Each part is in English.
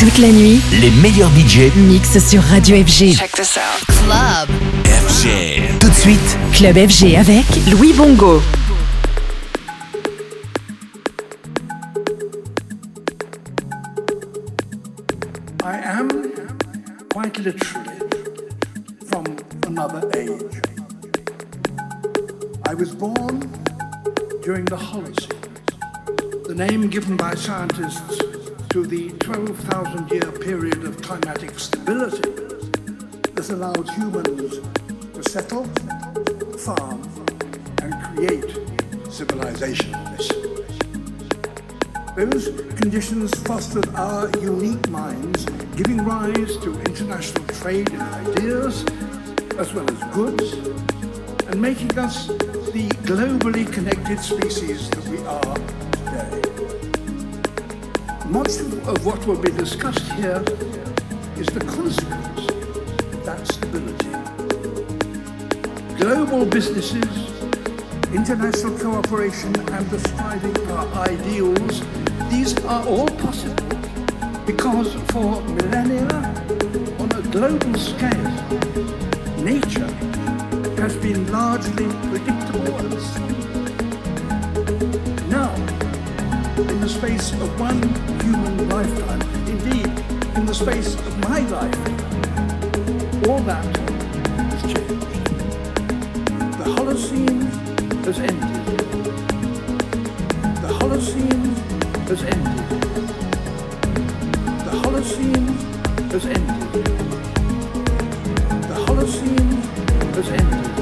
Toute la nuit, les meilleurs budgets mixent sur Radio FG. Check this out. Club. FG. Tout de suite, Club FG avec Louis Bongo. I am quite literally from another age. I was born during the Holocene, the name given by scientists to the 12,000 year period of climatic stability that allowed humans to settle, farm, and create civilization. Those conditions fostered our unique minds, giving rise to international trade in ideas as well as goods, and making us the globally connected species that we are. Much of what will be discussed here is the consequence of that stability. Global businesses, international cooperation, and the striving for ideals, these are all possible because for millennia, on a global scale, nature has been largely predictable and stable. In the space of one human lifetime, indeed, in the space of my life, all that has changed. The Holocene has ended. The Holocene has ended. The Holocene has ended. The Holocene has ended.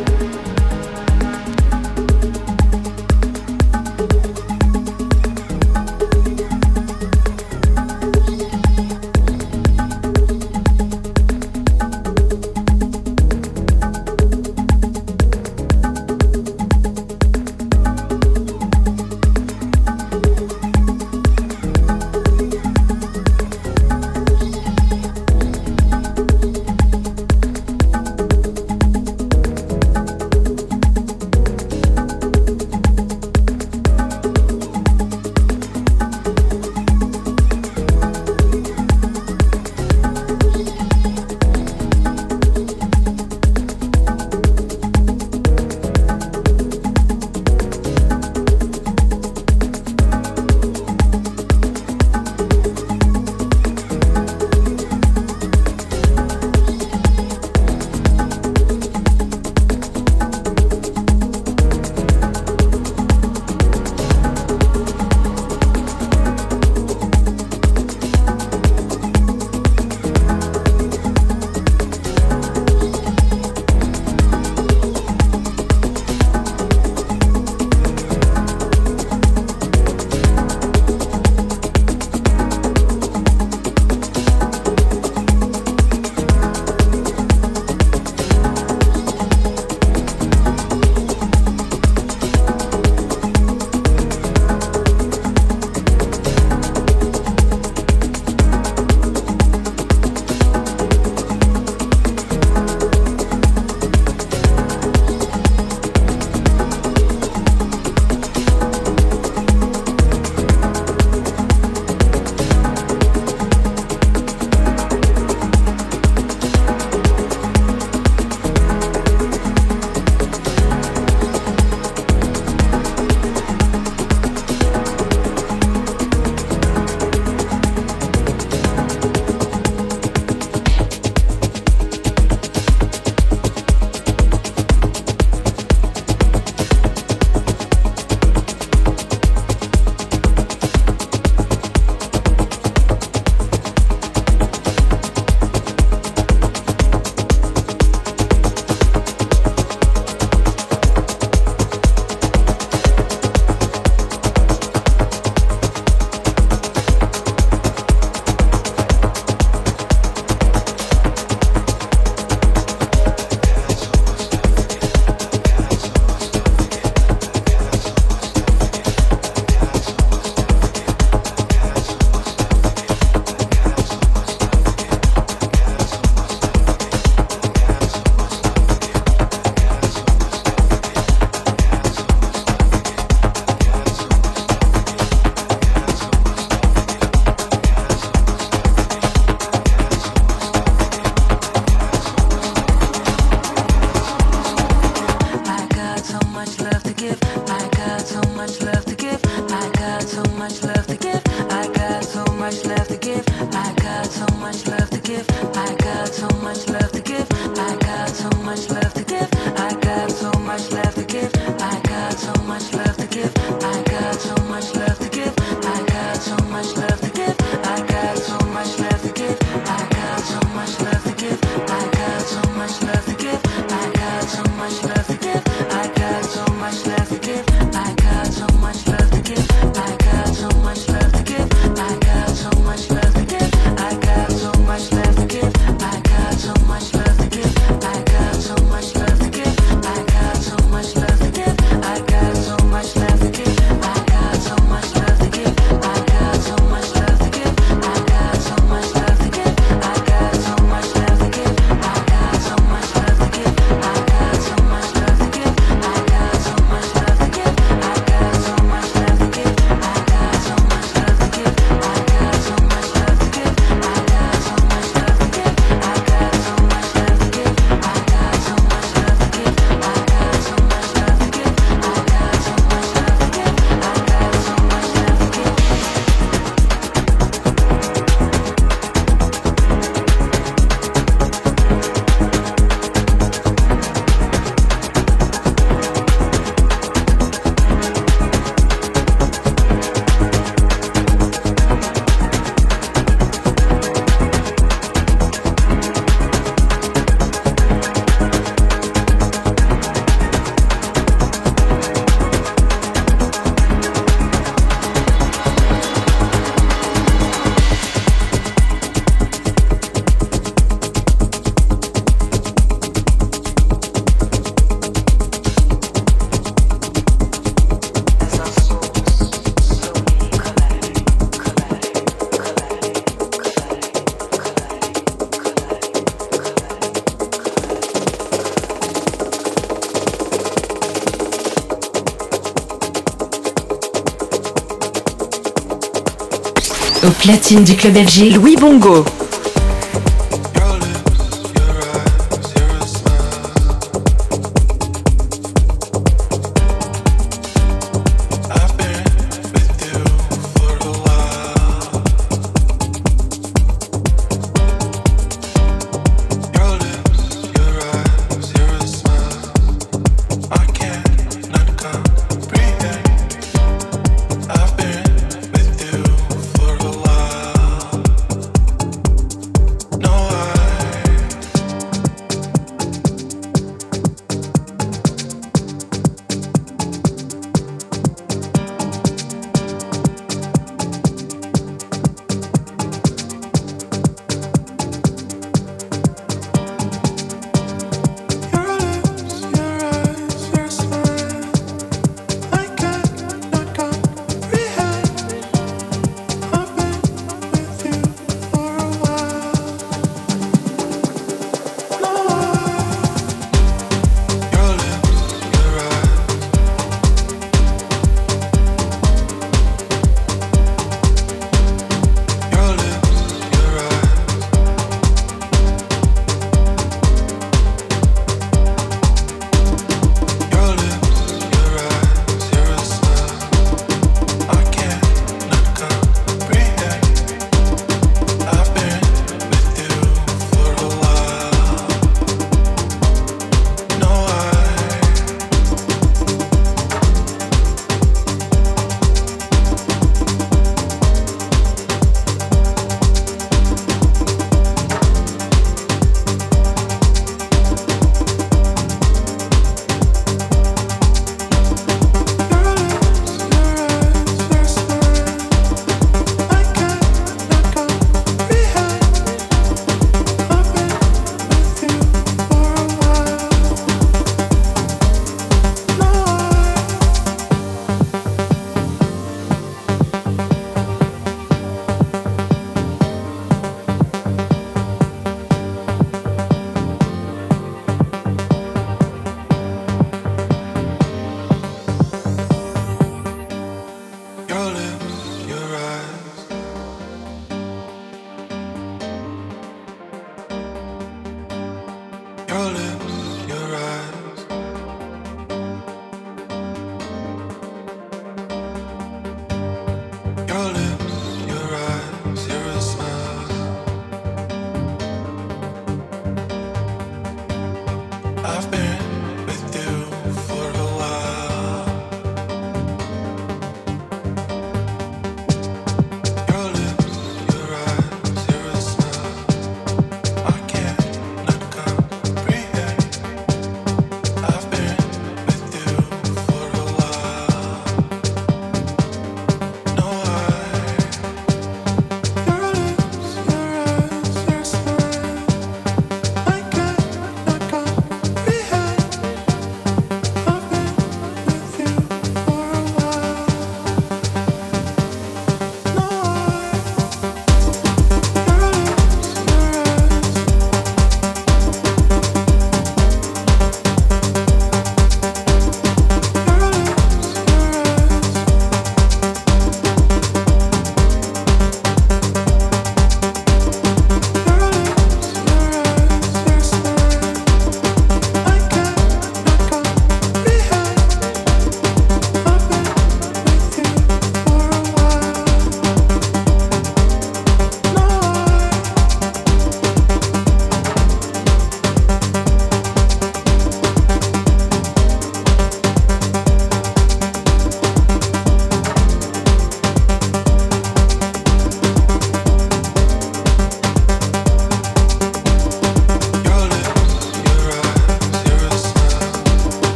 Platine du club FG, Louis Bongo.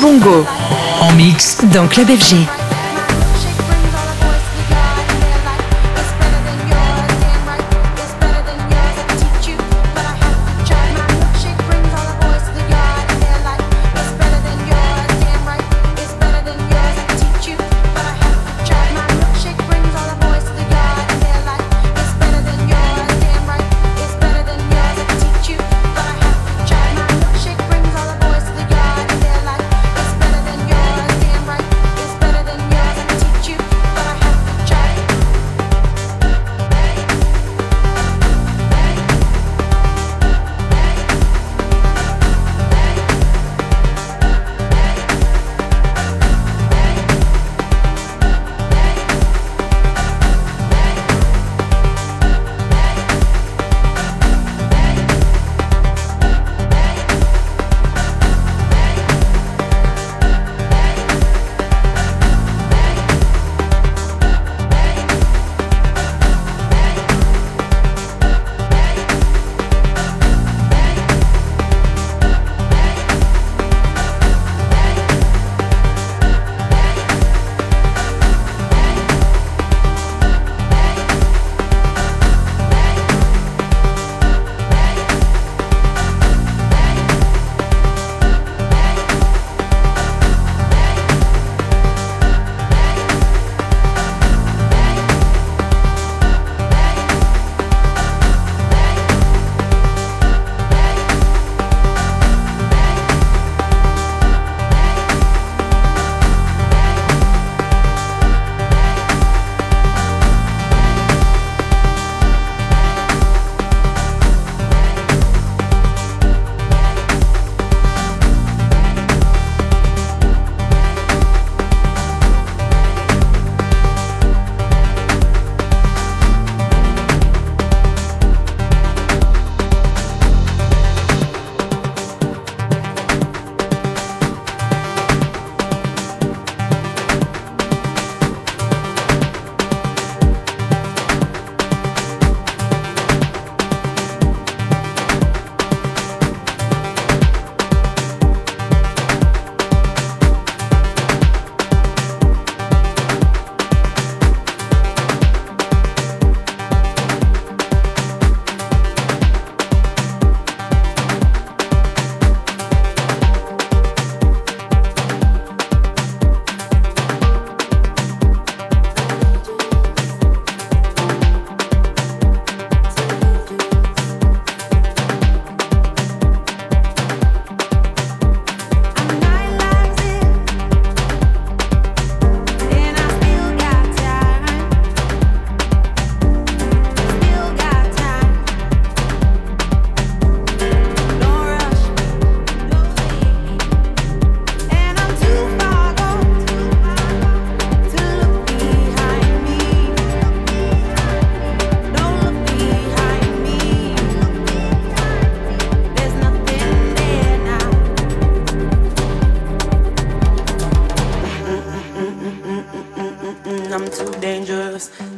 Bongo. En mix dans Club FG.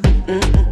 Mm-mm.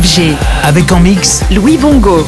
FG. Avec en mix Louis Bongo.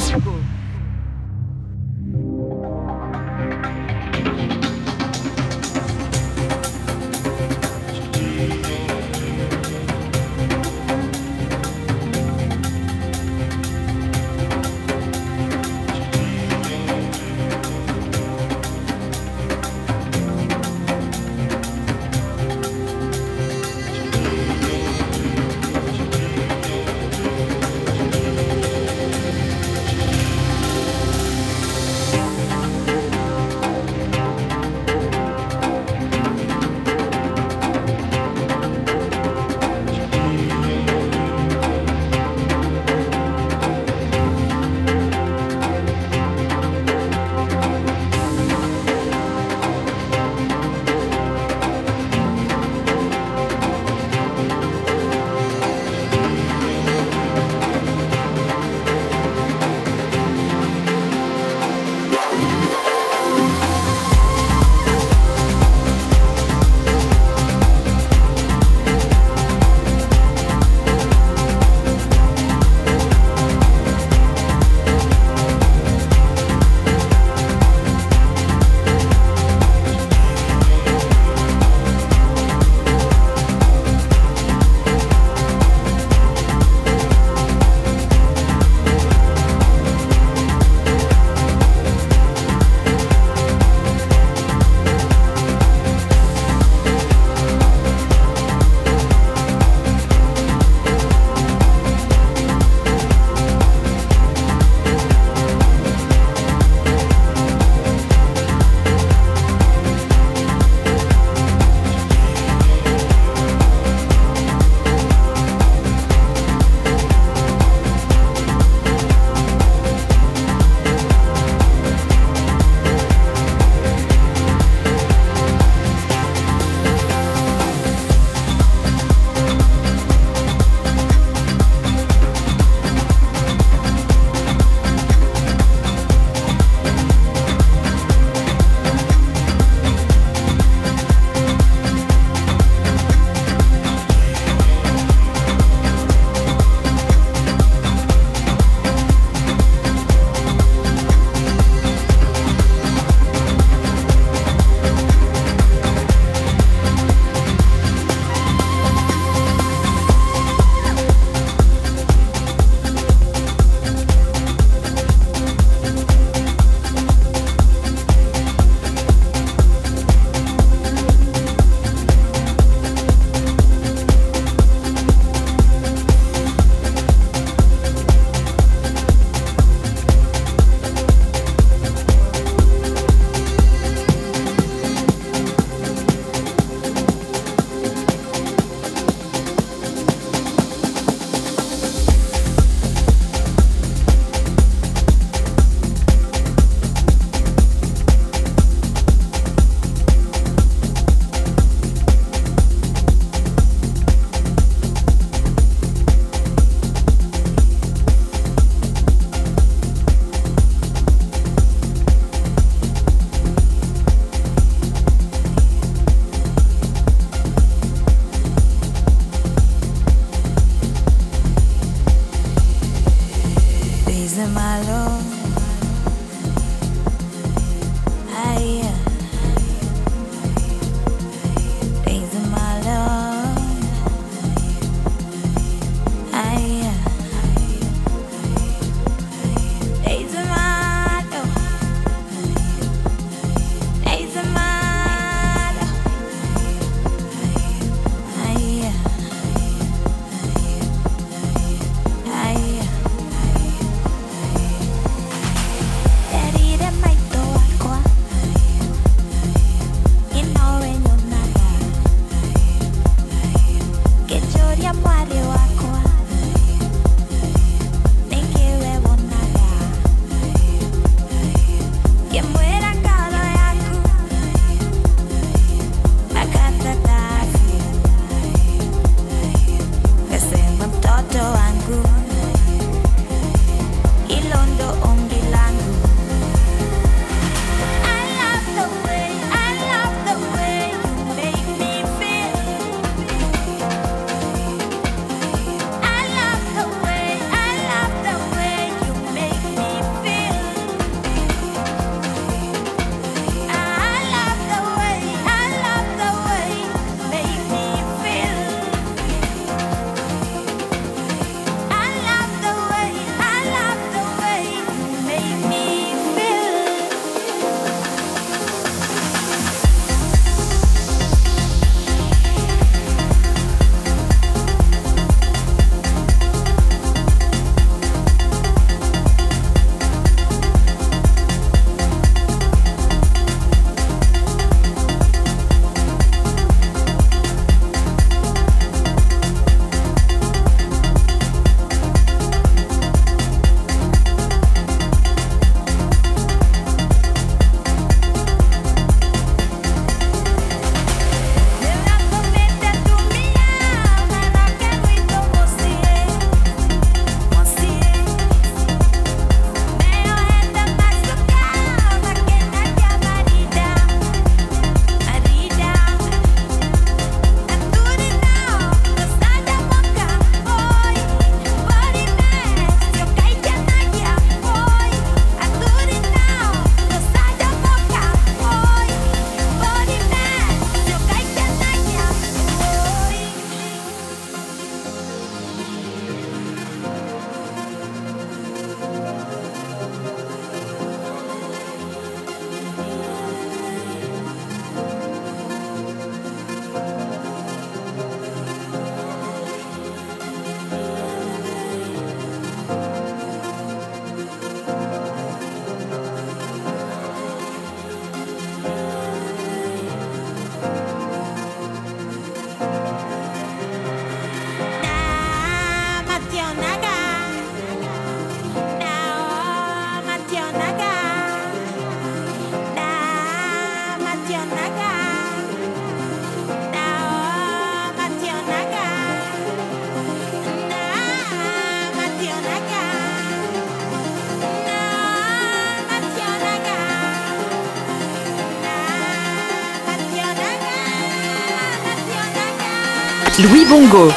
Bongo.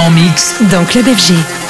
En mix dans Club FG.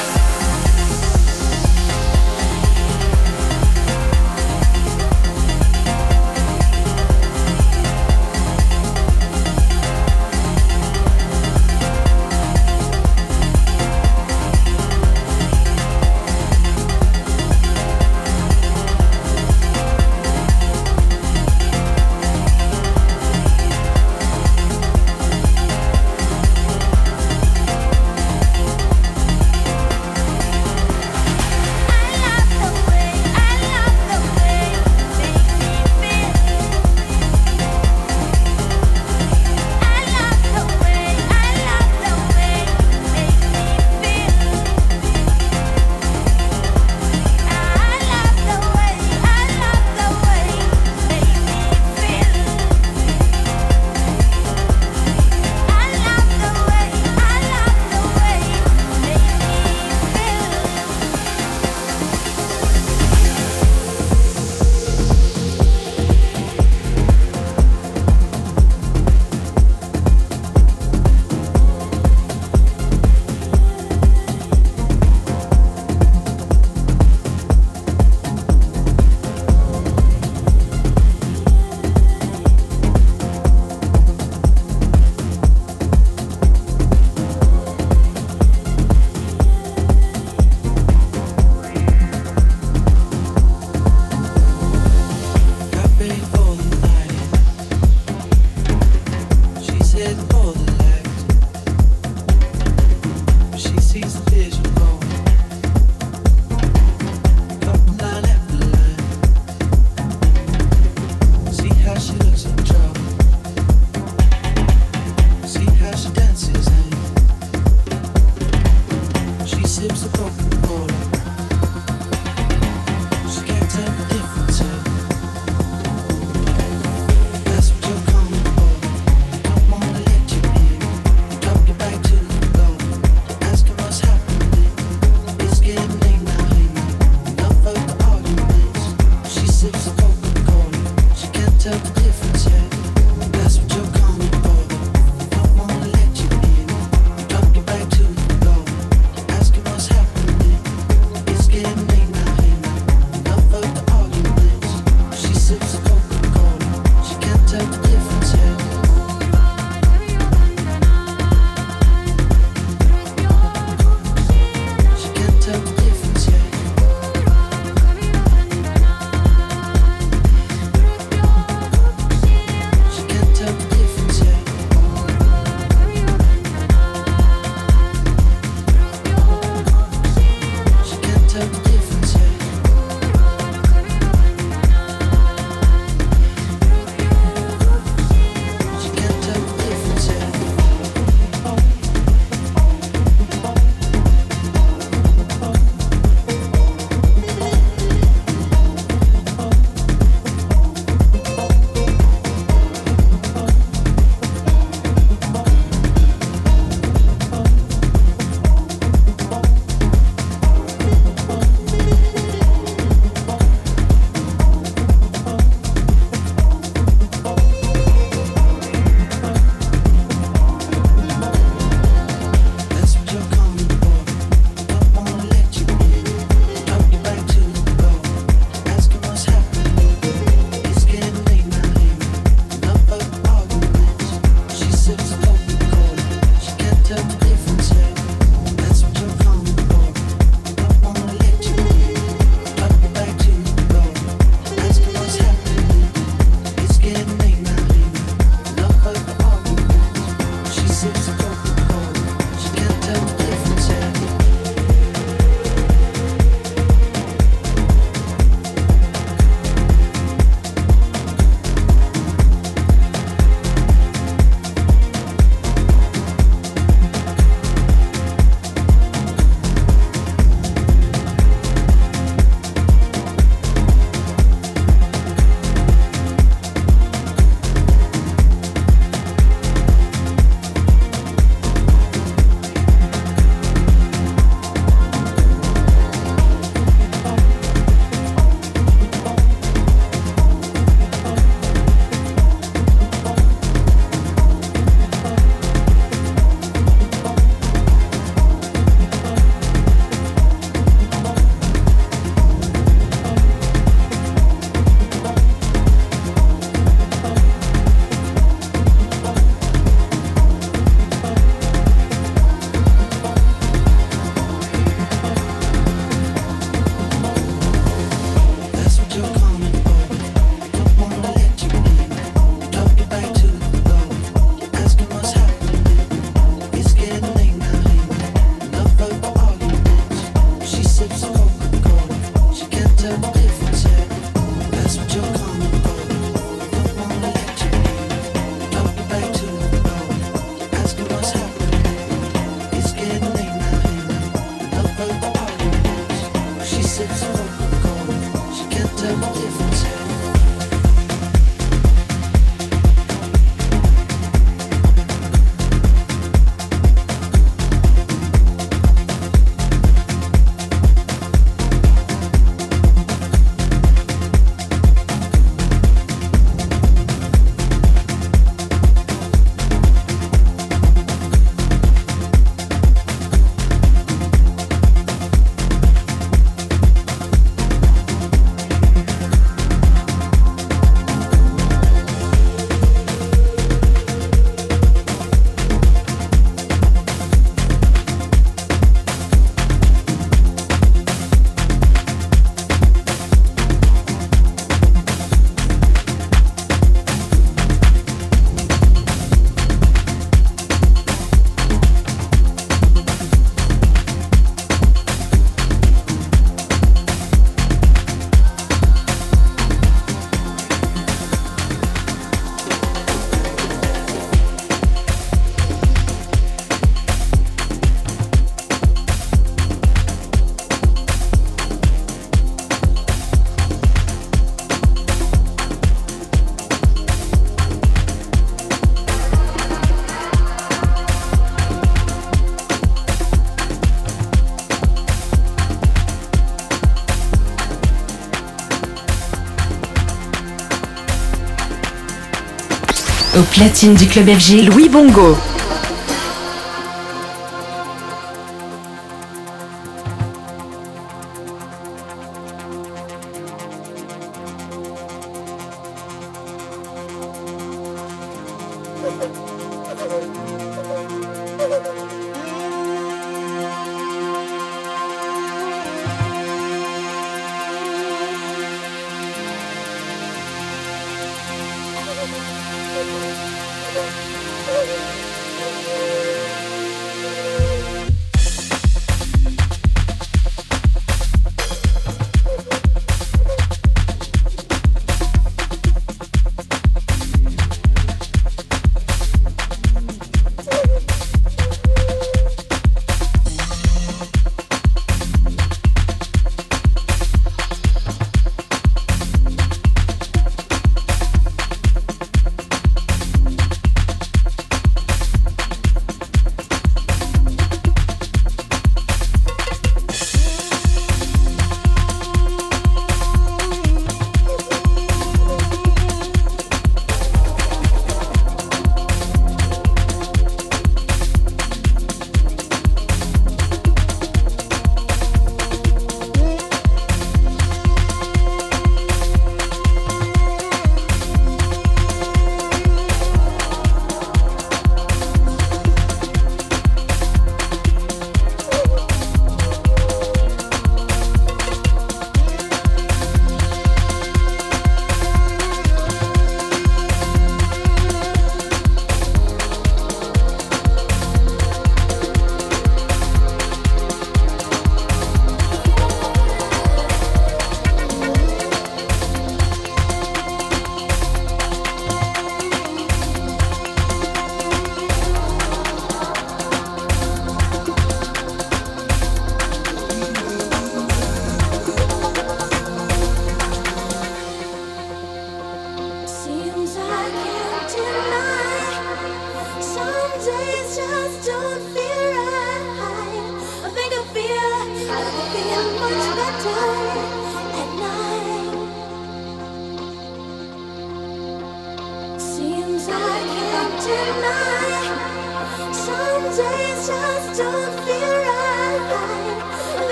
Platine du club FG, Louis Bongo.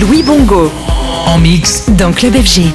Louis Bongo. En mix. Dans Club FG.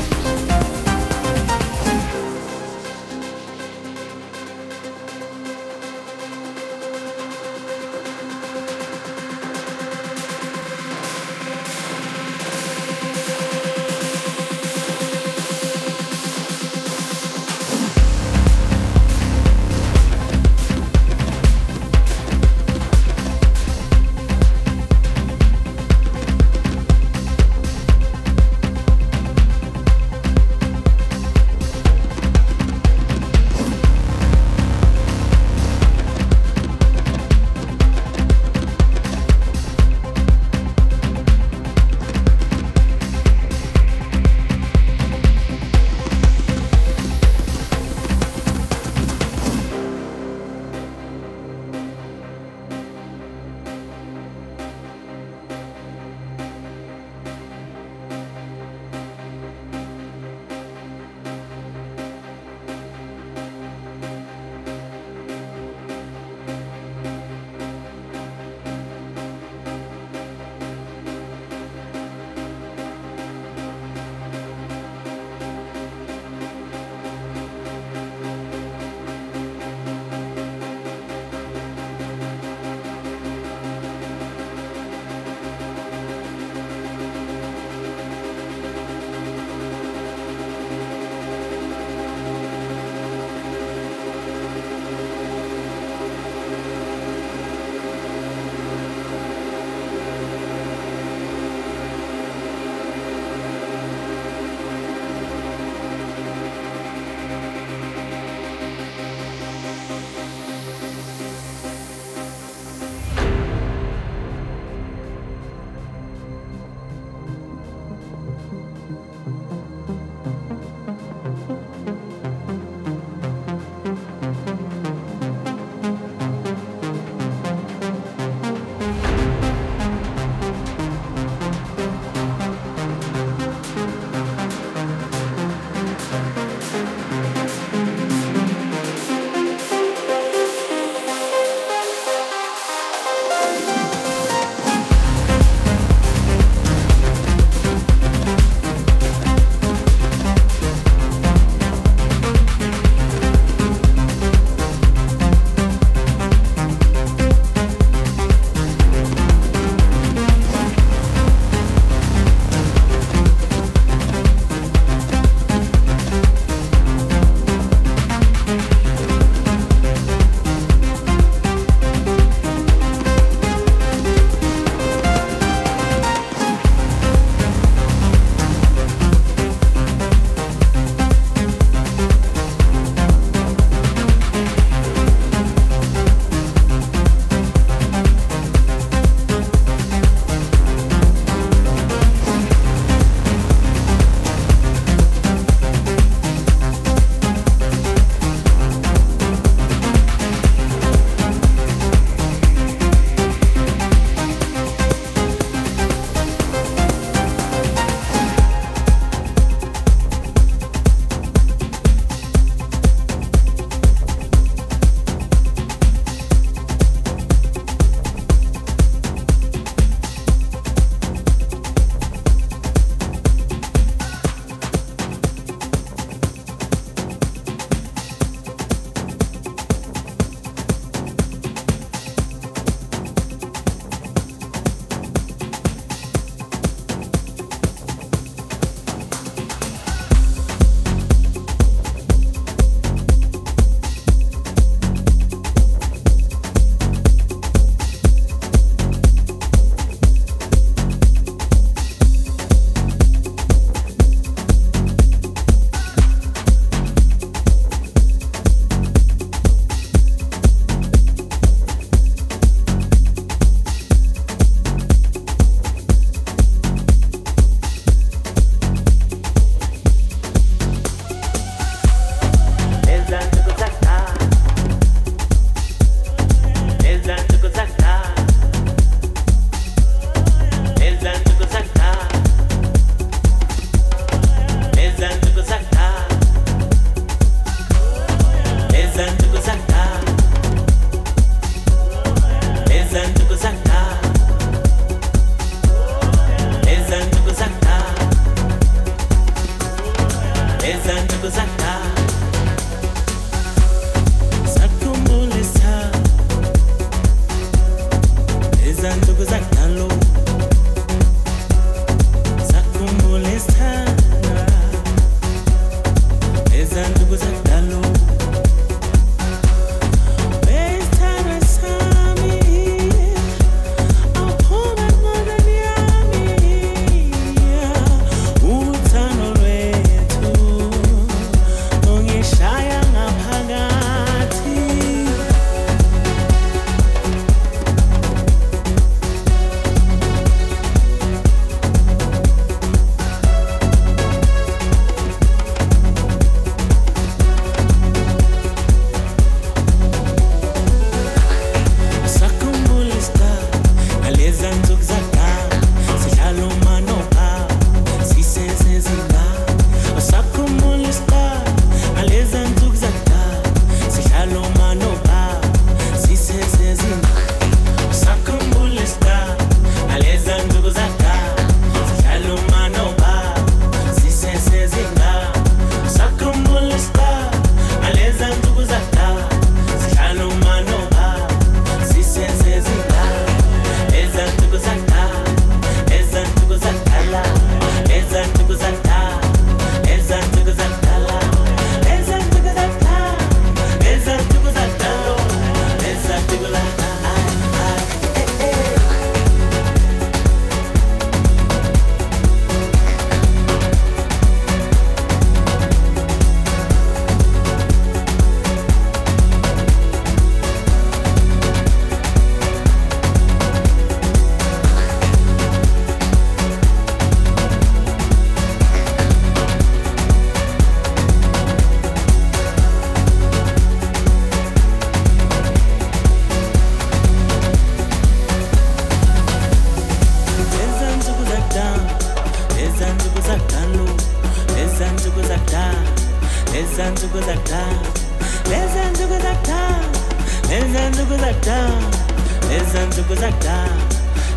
nzuku zakudala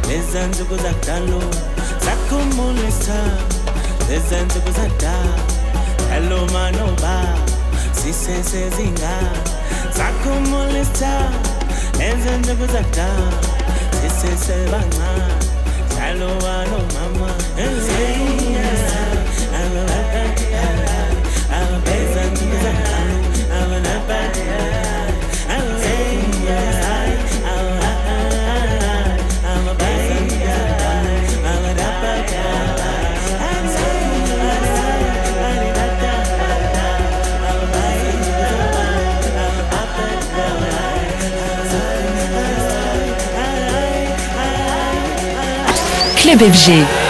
leza nzuku zakudalo zakhumulisa leza nzuku zakudala yaloma noba sisesezinga zakhumulisa leza nzuku zakudala sisesebancane yalowa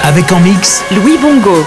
Avec en mix Louis Bongo.